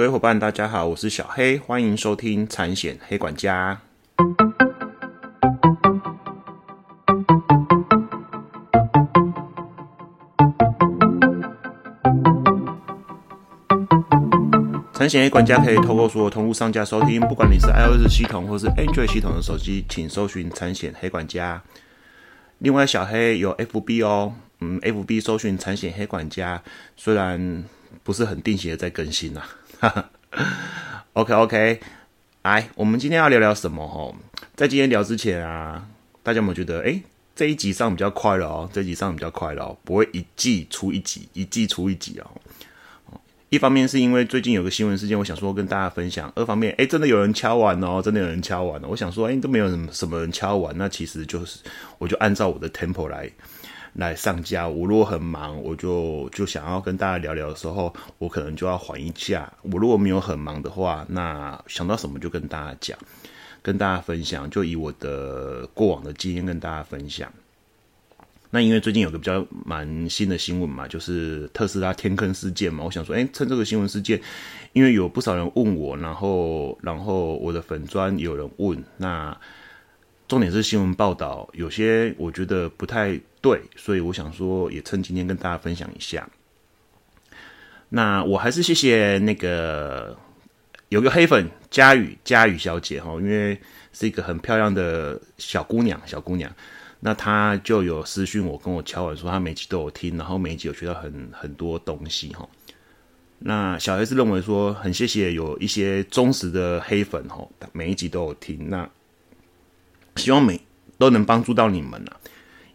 各位伙伴，大家好，我是小黑，欢迎收听产险黑管家。产险黑管家可以透过所有通路商家收听，不管你是 iOS 系统或是 Android 系统的手机，请搜寻产险黑管家。另外，小黑有 FB 哦，嗯，FB 搜寻产险黑管家，虽然不是很定期的在更新呐。哈哈 OK OK，来，我们今天要聊聊什么？哈，在今天聊之前啊，大家有没有觉得，哎，这一集上比较快了哦，这一集上比较快了哦，不会一季出一集，一季出一集哦。一方面是因为最近有个新闻事件，我想说跟大家分享；二方面，哎，真的有人敲完哦，真的有人敲完了。我想说，哎，都没有什么什么人敲完，那其实就是我就按照我的 tempo 来来上架。我如果很忙，我就就想要跟大家聊聊的时候，我可能就要缓一下。我如果没有很忙的话，那想到什么就跟大家讲，跟大家分享，就以我的过往的经验跟大家分享。那因为最近有个比较蛮新的新闻嘛，就是特斯拉天坑事件嘛，我想说，哎，趁这个新闻事件，因为有不少人问我，然后然后我的粉砖有人问，那重点是新闻报道有些我觉得不太对，所以我想说也趁今天跟大家分享一下。那我还是谢谢那个有个黑粉佳宇佳宇小姐哈，因为是一个很漂亮的小姑娘，小姑娘。那她就有私讯我，跟我敲完说她每集都有听，然后每一集有学到很很多东西哈。那小 S 认为说很谢谢有一些忠实的黑粉哈，每一集都有听，那希望每都能帮助到你们呐。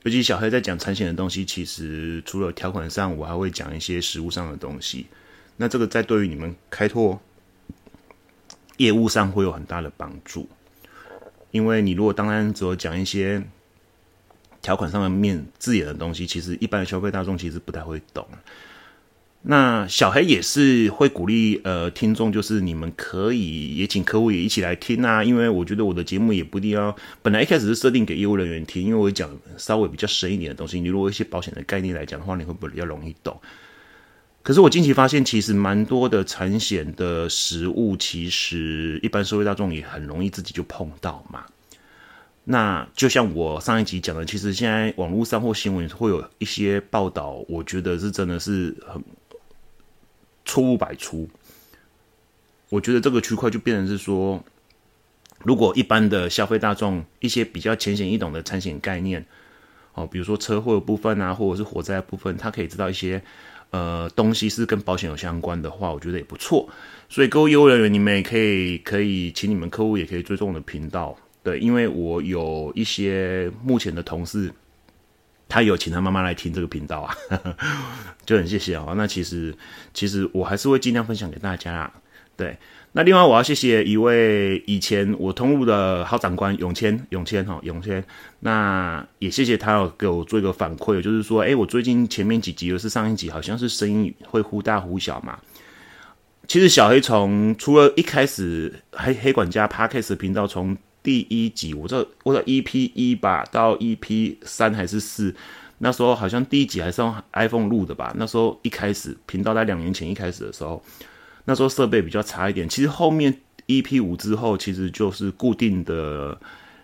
尤其小黑在讲产险的东西，其实除了条款上，我还会讲一些实物上的东西。那这个在对于你们开拓业务上会有很大的帮助，因为你如果当然只有讲一些。条款上的面字眼的东西，其实一般的消费大众其实不太会懂。那小黑也是会鼓励呃听众，就是你们可以也请客户也一起来听啊，因为我觉得我的节目也不一定要本来一开始是设定给业务人员听，因为我讲稍微比较深一点的东西，你如果一些保险的概念来讲的话，你会比较容易懂？可是我近期发现，其实蛮多的产险的实物，其实一般社会大众也很容易自己就碰到嘛。那就像我上一集讲的，其实现在网络上或新闻会有一些报道，我觉得是真的是很错误百出。我觉得这个区块就变成是说，如果一般的消费大众一些比较浅显易懂的产险概念，哦，比如说车祸的部分啊，或者是火灾的部分，他可以知道一些呃东西是跟保险有相关的话，我觉得也不错。所以各位业务人员，你们也可以可以请你们客户也可以追踪我的频道。对，因为我有一些目前的同事，他有请他妈妈来听这个频道啊，就很谢谢哦。那其实其实我还是会尽量分享给大家啊。对，那另外我要谢谢一位以前我通路的好长官永谦，永谦哈，永谦。那也谢谢他有给我做一个反馈，就是说，哎，我最近前面几集，又是上一集，好像是声音会忽大忽小嘛。其实小黑从除了一开始黑黑管家 Parkes 频道从第一集，我这我的 EP 一吧，到 EP 三还是四，那时候好像第一集还是用 iPhone 录的吧。那时候一开始频道在两年前一开始的时候，那时候设备比较差一点。其实后面 EP 五之后，其实就是固定的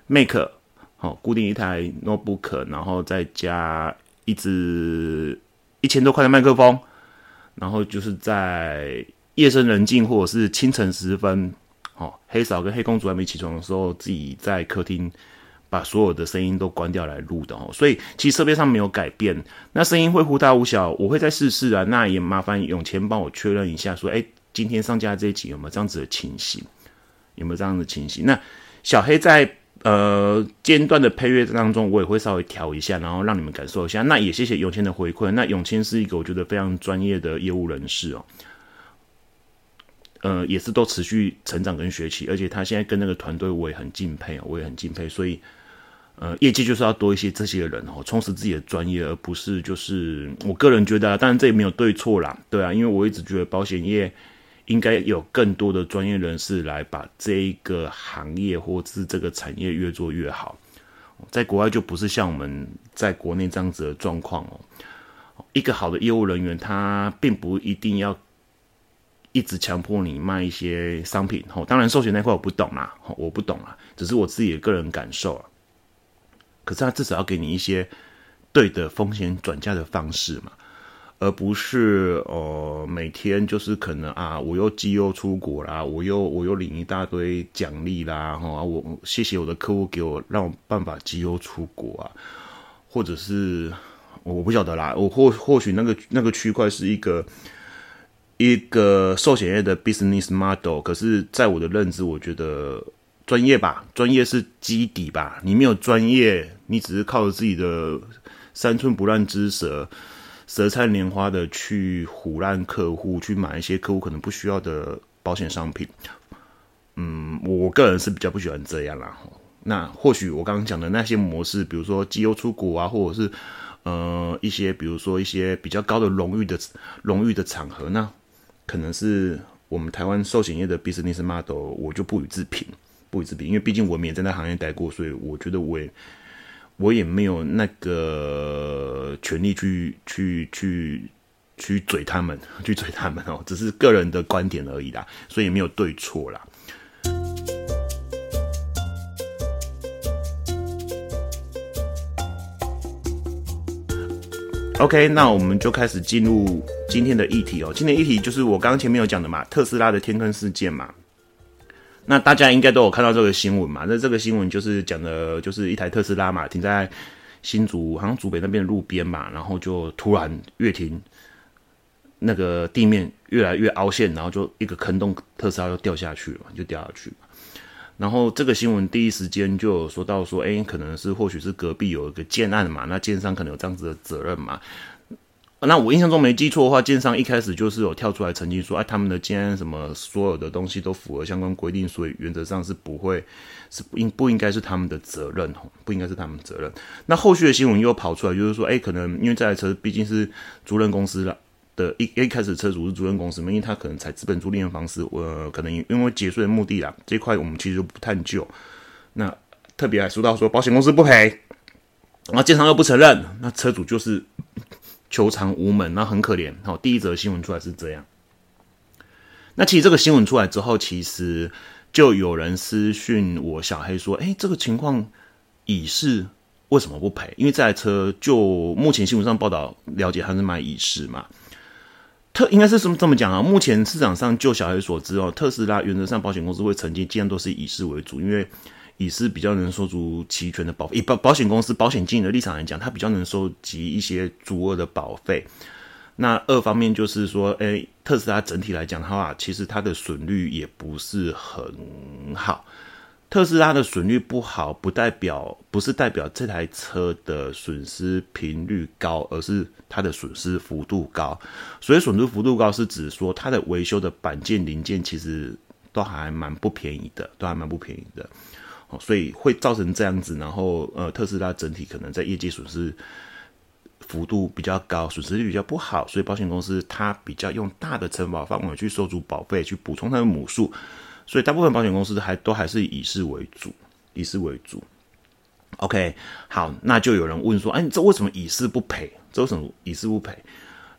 Mac，好，固定一台 Notebook，然后再加一支一千多块的麦克风，然后就是在夜深人静或者是清晨时分。哦，黑嫂跟黑公主还没起床的时候，自己在客厅把所有的声音都关掉来录的哦。所以其实设备上没有改变，那声音会忽大忽小，我会再试试啊。那也麻烦永谦帮我确认一下，说哎，今天上架这一集有没有这样子的情形？有没有这样的情形？那小黑在呃间断的配乐当中，我也会稍微调一下，然后让你们感受一下。那也谢谢永谦的回馈。那永谦是一个我觉得非常专业的业务人士哦。呃，也是都持续成长跟学习，而且他现在跟那个团队，我也很敬佩啊，我也很敬佩。所以，呃，业绩就是要多一些这些人哦，充实自己的专业，而不是就是我个人觉得，当然这也没有对错啦，对啊，因为我一直觉得保险业应该有更多的专业人士来把这一个行业或是这个产业越做越好。在国外就不是像我们在国内这样子的状况哦，一个好的业务人员，他并不一定要。一直强迫你卖一些商品。哦，当然授权那块我不懂啦，我不懂啦，只是我自己的个人感受啊。可是他至少要给你一些对的风险转嫁的方式嘛。而不是呃每天就是可能啊，我又绩优出国啦，我又我又领一大堆奖励啦，哈，我谢谢我的客户给我让我办法绩优出国啊，或者是我不晓得啦，我或或许那个那个区块是一个一个寿险业的 business model，可是在我的认知，我觉得专业吧，专业是基底吧，你没有专业，你只是靠着自己的三寸不烂之舌。舌灿莲花的去唬烂客户，去买一些客户可能不需要的保险商品。嗯，我个人是比较不喜欢这样啦。那或许我刚刚讲的那些模式，比如说绩优出国啊，或者是呃一些，比如说一些比较高的荣誉的荣誉的场合，那可能是我们台湾寿险业的 business model，我就不予置评，不予置评，因为毕竟我们也在那行业待过，所以我觉得我也。我也没有那个权利去去去去嘴他们，去嘴他们哦，只是个人的观点而已啦，所以没有对错啦。OK，那我们就开始进入今天的议题哦。今天议题就是我刚刚前面有讲的嘛，特斯拉的天坑事件嘛。那大家应该都有看到这个新闻嘛？那这个新闻就是讲的，就是一台特斯拉嘛，停在新竹，好像竹北那边的路边嘛，然后就突然越停，那个地面越来越凹陷，然后就一个坑洞，特斯拉就掉下去了，就掉下去。然后这个新闻第一时间就有说到说，哎，可能是或许是隔壁有一个建案嘛，那建商可能有这样子的责任嘛。那我印象中没记错的话，建商一开始就是有跳出来澄清说，哎，他们的建安什么所有的东西都符合相关规定，所以原则上是不会是不应不应该是他们的责任，不应该是他们责任。那后续的新闻又跑出来，就是说，哎，可能因为这台车毕竟是租赁公司了的一一开始车主是租赁公司嘛，因为他可能采资本租赁的方式，呃，可能因为节税的目的啦，这块我们其实就不探究。那特别还说到说保险公司不赔，然后建商又不承认，那车主就是。求偿无门，那很可怜。好，第一则新闻出来是这样。那其实这个新闻出来之后，其实就有人私讯我小黑说：“哎，这个情况乙是为什么不赔？因为这台车就目前新闻上报道了解，他是买乙是嘛。特应该是这么这么讲啊？目前市场上就小孩所知哦，特斯拉原则上保险公司会承接，尽量都是以市为主，因为。以市比较能收足齐全的保，以保保险公司保险经营的立场来讲，它比较能收集一些足额的保费。那二方面就是说，诶，特斯拉整体来讲的话，其实它的损率也不是很好。特斯拉的损率不好，不代表不是代表这台车的损失频率高，而是它的损失幅度高。所以损失幅度高是指说，它的维修的板件零件其实都还蛮不便宜的，都还蛮不便宜的。所以会造成这样子，然后呃，特斯拉整体可能在业绩损失幅度比较高，损失率比较不好，所以保险公司它比较用大的承保范围去收足保费，去补充它的母数，所以大部分保险公司还都还是以事为主，以事为主。OK，好，那就有人问说，哎，这为什么以事不赔？这为什么以事不赔？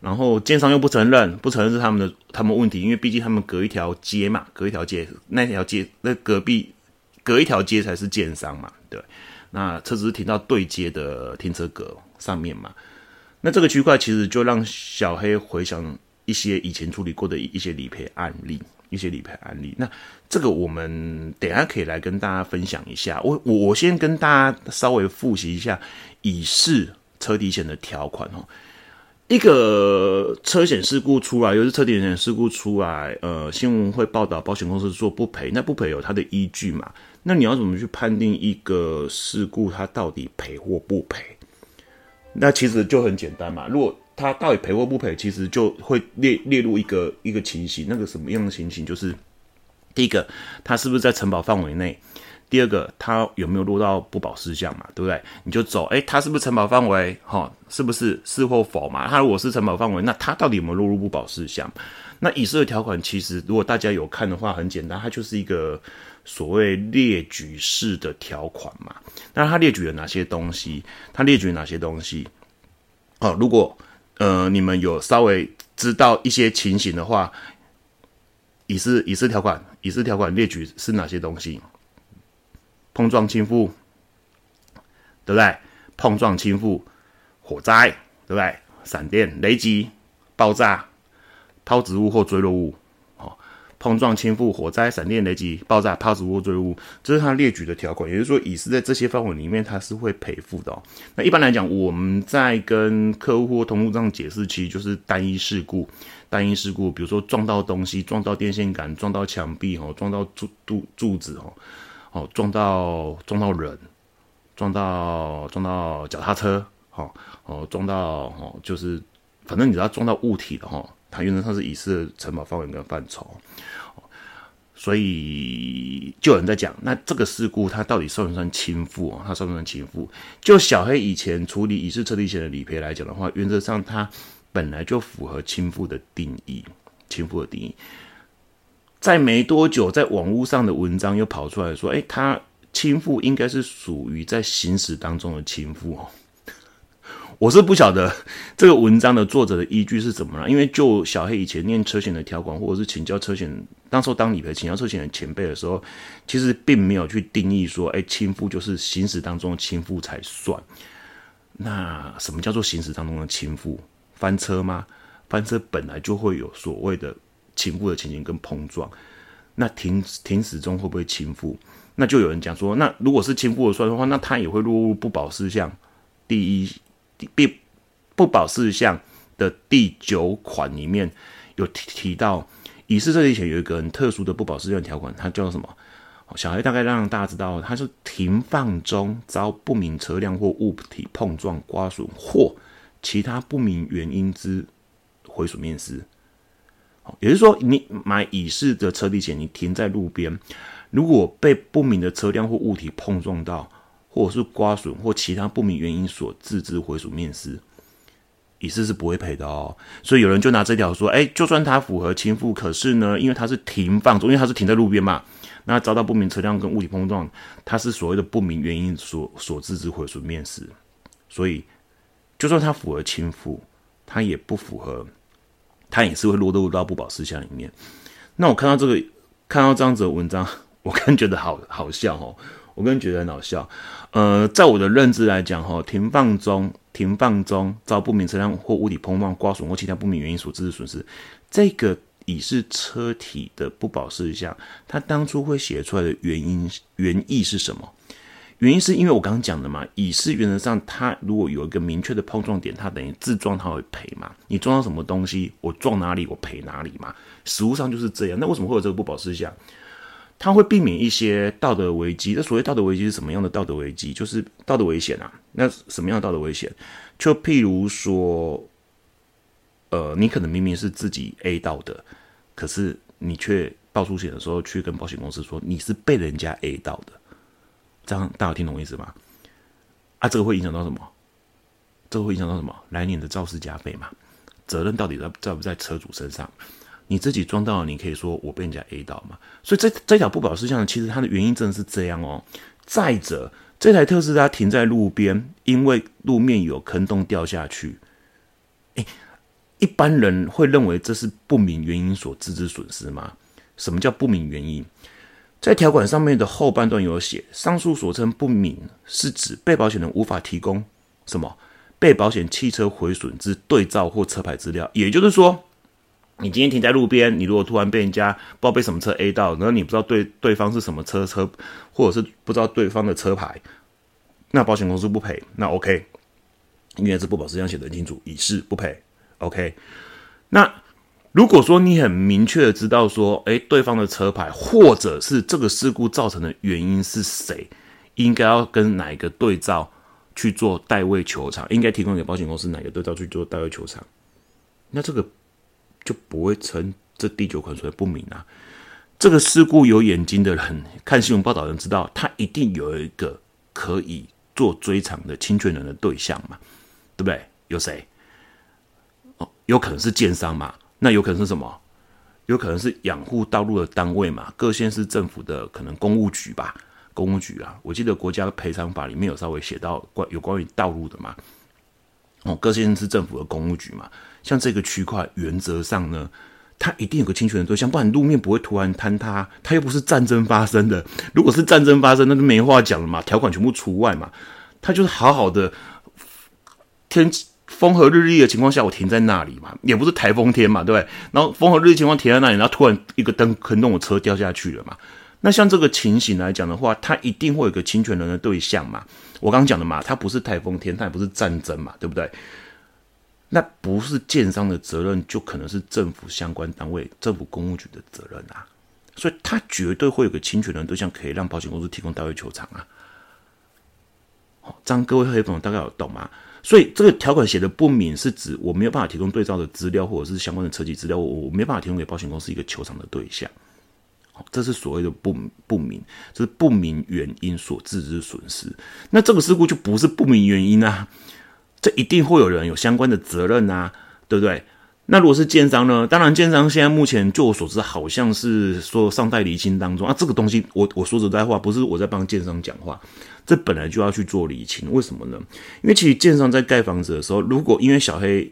然后建商又不承认，不承认是他们的他们问题，因为毕竟他们隔一条街嘛，隔一条街，那条街那隔壁。隔一条街才是建商嘛，对，那车子停到对接的停车格上面嘛，那这个区块其实就让小黑回想一些以前处理过的一些理赔案例，一些理赔案例。那这个我们等下可以来跟大家分享一下。我我我先跟大家稍微复习一下乙式车体险的条款哦。一个车险事故出来，又是车体险事故出来，呃，新闻会报道保险公司说不赔，那不赔有它的依据嘛？那你要怎么去判定一个事故它到底赔或不赔？那其实就很简单嘛。如果它到底赔或不赔，其实就会列列入一个一个情形。那个什么样的情形？就是第一个，它是不是在承保范围内？第二个，它有没有落到不保事项嘛？对不对？你就走，哎，它是不是承保范围？哈，是不是是或否嘛？它如果是承保范围，那它到底有没有落入不保事项？那以色列条款其实，如果大家有看的话，很简单，它就是一个。所谓列举式的条款嘛，那它列举了哪些东西？它列举哪些东西？哦，如果呃你们有稍微知道一些情形的话，以示以示条款，以示条款列举是哪些东西？碰撞倾覆，对不对？碰撞倾覆，火灾，对不对？闪电、雷击、爆炸、抛掷物或坠落物。碰撞、倾覆、火灾、闪电、雷击、爆炸、抛掷物、坠物，这是他列举的条款。也就是说，乙是在这些范围里面，它是会赔付的。哦。那一般来讲，我们在跟客户或同事这样解释，其实就是单一事故。单一事故，比如说撞到东西，撞到电线杆，撞到墙壁，哦，撞到柱柱柱子，哦，哦，撞到撞到人，撞到撞到脚踏车，哦，哦，撞到哦，就是反正你只要撞到物体的，哈。它原则上是以的承保范围跟范畴，所以就有人在讲，那这个事故它到底算不算倾覆啊？它算不算倾覆？就小黑以前处理乙式车体险的理赔来讲的话，原则上它本来就符合倾覆的定义，倾覆的定义。在没多久，在网络上的文章又跑出来说，哎，它倾覆应该是属于在行驶当中的倾覆哦。我是不晓得 这个文章的作者的依据是怎么了，因为就小黑以前念车险的条款，或者是请教车险，当时候当理赔请教车险的前辈的时候，其实并没有去定义说，哎，倾覆就是行驶当中的倾覆才算。那什么叫做行驶当中的倾覆？翻车吗？翻车本来就会有所谓的倾覆的情形跟碰撞。那停停驶中会不会倾覆？那就有人讲说，那如果是倾覆的算的话，那它也会落入不保事项第一。必不保事项的第九款里面有提提到，乙式设计前有一个很特殊的不保事项条款，它叫什么？小孩大概让大家知道，它是停放中遭不明车辆或物体碰撞、刮损或其他不明原因之毁损面失。也就是说，你买乙式的车体险，你停在路边，如果被不明的车辆或物体碰撞到。或者是刮损或其他不明原因所致之毁损面失，乙式是不会赔的哦。所以有人就拿这条说，哎，就算它符合倾覆，可是呢，因为它是停放中，因为它是停在路边嘛，那遭到不明车辆跟物体碰撞，它是所谓的不明原因所所致之毁损面失，所以就算它符合倾覆，它也不符合，它也是会落入到不保事项里面。那我看到这个，看到这样子的文章，我更觉得好好笑哦。我个人觉得很好笑，呃，在我的认知来讲，哈，停放中、停放中遭不明车辆或物体碰撞、刮损或其他不明原因所致的损失，这个乙是车体的不保事项，它当初会写出来的原因原意是什么？原因是因为我刚刚讲的嘛，乙是原则上，它如果有一个明确的碰撞点，它等于自撞，它会赔嘛。你撞到什么东西，我撞哪里，我赔哪里嘛。实物上就是这样。那为什么会有这个不保事项？它会避免一些道德危机。那所谓道德危机是什么样的道德危机？就是道德危险啊。那什么样的道德危险？就譬如说，呃，你可能明明是自己 A 到的，可是你却报出险的时候去跟保险公司说你是被人家 A 到的，这样大家听懂意思吗？啊，这个会影响到什么？这个会影响到什么？来年的肇事加倍嘛？责任到底在在不在车主身上？你自己撞到了，你可以说我被人家 A 到嘛？所以这这条不保事项，其实它的原因真的是这样哦。再者，这台特斯拉停在路边，因为路面有坑洞掉下去，诶，一般人会认为这是不明原因所致之损失吗？什么叫不明原因？在条款上面的后半段有写，上述所称不明，是指被保险人无法提供什么被保险汽车毁损之对照或车牌资料，也就是说。你今天停在路边，你如果突然被人家不知道被什么车 A 到，然后你不知道对对方是什么车车，或者是不知道对方的车牌，那保险公司不赔，那 OK，因为是不保事项写的很清楚，以示不赔，OK。那如果说你很明确的知道说，哎，对方的车牌或者是这个事故造成的原因是谁，应该要跟哪一个对照去做代位求偿，应该提供给保险公司哪个对照去做代位求偿，那这个。就不会称这第九款所谓不明啊。这个事故有眼睛的人看新闻报道，人知道他一定有一个可以做追偿的侵权人的对象嘛，对不对？有谁？哦，有可能是建商嘛？那有可能是什么？有可能是养护道路的单位嘛？各县市政府的可能公务局吧？公务局啊，我记得国家赔偿法里面有稍微写到关有关于道路的嘛？哦，各县市政府的公务局嘛？像这个区块，原则上呢，它一定有个侵权的对象，不然路面不会突然坍塌。它又不是战争发生的，如果是战争发生，那就没话讲了嘛，条款全部除外嘛。它就是好好的天风和日丽的情况下，我停在那里嘛，也不是台风天嘛，对不对？然后风和日丽情况停在那里，然后突然一个灯坑弄我车掉下去了嘛。那像这个情形来讲的话，它一定会有个侵权人的对象嘛。我刚刚讲的嘛，它不是台风天，它也不是战争嘛，对不对？那不是建商的责任，就可能是政府相关单位、政府公务局的责任啊。所以，他绝对会有个侵权人对象，可以让保险公司提供代位球场啊。好，这样各位黑粉大概有懂吗？所以，这个条款写的不明，是指我没有办法提供对照的资料，或者是相关的车籍资料，我我没办法提供给保险公司一个球场的对象。好，这是所谓的不不明，这是不明原因所致之损失。那这个事故就不是不明原因啊。这一定会有人有相关的责任呐，对不对？那如果是建商呢？当然，建商现在目前就我所知，好像是说尚待厘清当中啊。这个东西，我我说实在话，不是我在帮建商讲话，这本来就要去做厘清。为什么呢？因为其实建商在盖房子的时候，如果因为小黑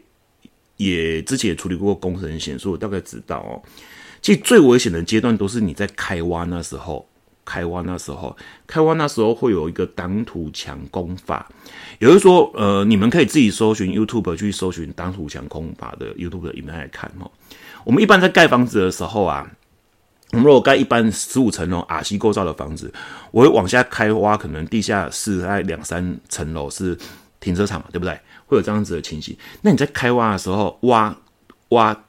也之前也处理过工程险，所以我大概知道哦，其实最危险的阶段都是你在开挖那时候。开挖那时候，开挖那时候会有一个挡土墙工法，也就是说，呃，你们可以自己搜寻 YouTube 去搜寻挡土墙工法的 YouTube 的影片来看哦。我们一般在盖房子的时候啊，我们如果盖一般十五层楼 R C 构造的房子，我会往下开挖，可能地下室在两三层楼是停车场嘛，对不对？会有这样子的情形。那你在开挖的时候，挖挖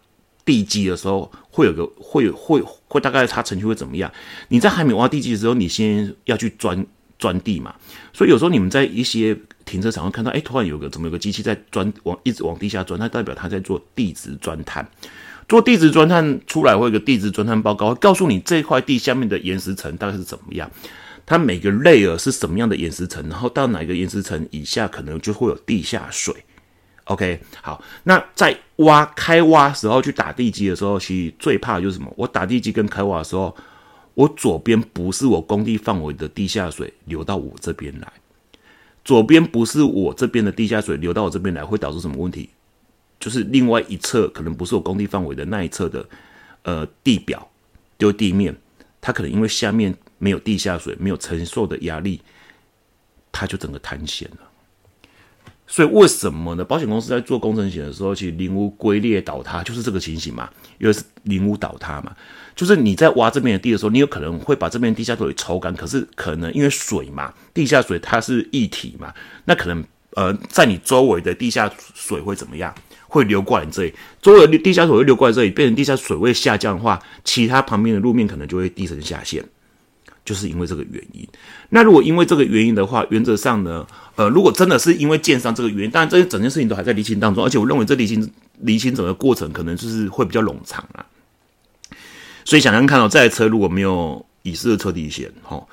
地基的时候，会有个会会。会大概它程序会怎么样？你在还没挖地基的时候，你先要去钻钻地嘛。所以有时候你们在一些停车场会看到，哎，突然有个怎么有个机器在钻，往一直往地下钻，那代表他在做地质钻探。做地质钻探出来会有个地质钻探报告，告诉你这块地下面的岩石层大概是怎么样，它每个 layer 是什么样的岩石层，然后到哪个岩石层以下可能就会有地下水。OK，好，那在挖开挖时候去打地基的时候，其实最怕就是什么？我打地基跟开挖的时候，我左边不是我工地范围的地下水流到我这边来，左边不是我这边的地下水流到我这边来，会导致什么问题？就是另外一侧可能不是我工地范围的那一侧的呃地表，就地面，它可能因为下面没有地下水，没有承受的压力，它就整个坍陷了。所以为什么呢？保险公司在做工程险的时候，其实林屋龟裂倒塌就是这个情形嘛，因为是林屋倒塌嘛，就是你在挖这边的地的时候，你有可能会把这边地下水抽干，可是可能因为水嘛，地下水它是一体嘛，那可能呃在你周围的地下水会怎么样？会流过来这里，周围的地下水会流过来这里，变成地下水位下降的话，其他旁边的路面可能就会地层下陷。就是因为这个原因。那如果因为这个原因的话，原则上呢，呃，如果真的是因为建商这个原因，当然这些整件事情都还在厘清当中，而且我认为这厘清厘清整个过程可能就是会比较冗长啊。所以想想看到这台车如果没有乙式的车底险，哈，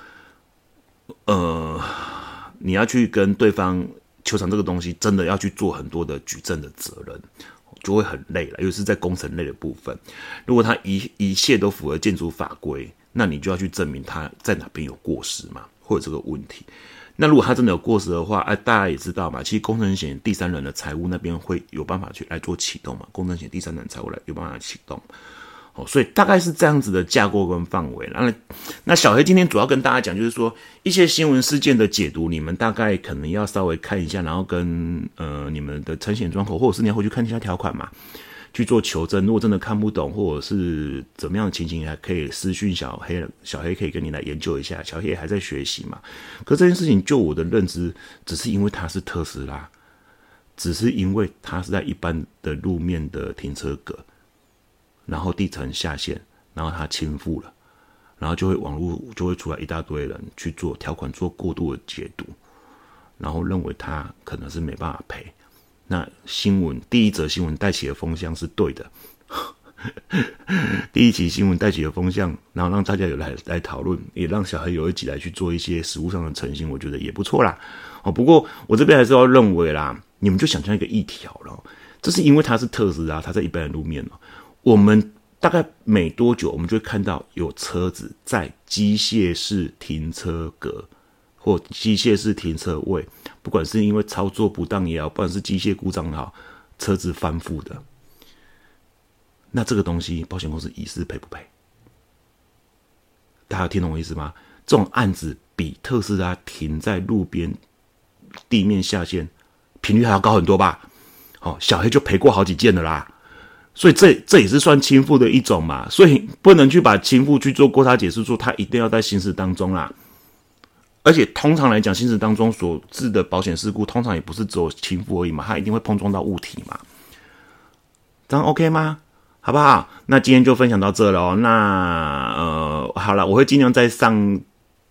呃，你要去跟对方求偿这个东西，真的要去做很多的举证的责任，就会很累了，尤其是在工程类的部分。如果他一一切都符合建筑法规。那你就要去证明他在哪边有过失嘛，或者这个问题。那如果他真的有过失的话，哎，大家也知道嘛，其实工程险第三人的财务那边会有办法去来做启动嘛，工程险第三人财务来有办法启动。哦，所以大概是这样子的架构跟范围。那那小黑今天主要跟大家讲，就是说一些新闻事件的解读，你们大概可能要稍微看一下，然后跟呃你们的承险窗口，或者是你要回去看一下条款嘛。去做求证，如果真的看不懂或者是怎么样的情形，还可以私讯小黑，小黑可以跟你来研究一下。小黑还在学习嘛？可这件事情，就我的认知，只是因为它是特斯拉，只是因为它是在一般的路面的停车格，然后地层下陷，然后它倾覆了，然后就会网络就会出来一大堆人去做条款做过度的解读，然后认为它可能是没办法赔。那新闻第一则新闻带起的风向是对的，第一期新闻带起的风向，然后让大家有来来讨论，也让小孩有一起来去做一些实物上的澄清，我觉得也不错啦。哦，不过我这边还是要认为啦，你们就想象一个议题好了，这是因为它是特斯拉，它在一般的路面哦，我们大概每多久，我们就会看到有车子在机械式停车格。或机械式停车位，不管是因为操作不当也好，不管是机械故障也好，车子翻覆的，那这个东西保险公司疑似赔不赔？大家听懂我意思吗？这种案子比特斯拉停在路边地面下线频率还要高很多吧？哦，小黑就赔过好几件的啦。所以这这也是算亲付的一种嘛，所以不能去把亲付去做过差解释说他一定要在行驶当中啦。而且通常来讲，行驶当中所致的保险事故，通常也不是只有亲付而已嘛，它一定会碰撞到物体嘛。这样 OK 吗？好不好？那今天就分享到这了哦。那呃，好了，我会尽量再上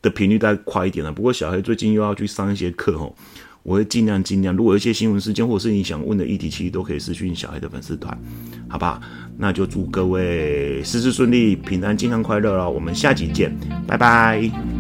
的频率再快一点了。不过小黑最近又要去上一些课哦。我会尽量尽量，如果有一些新闻事件或者是你想问的议题，其实都可以私讯小黑的粉丝团，好不好？那就祝各位事事顺利、平安、健康、快乐了。我们下集见，拜拜。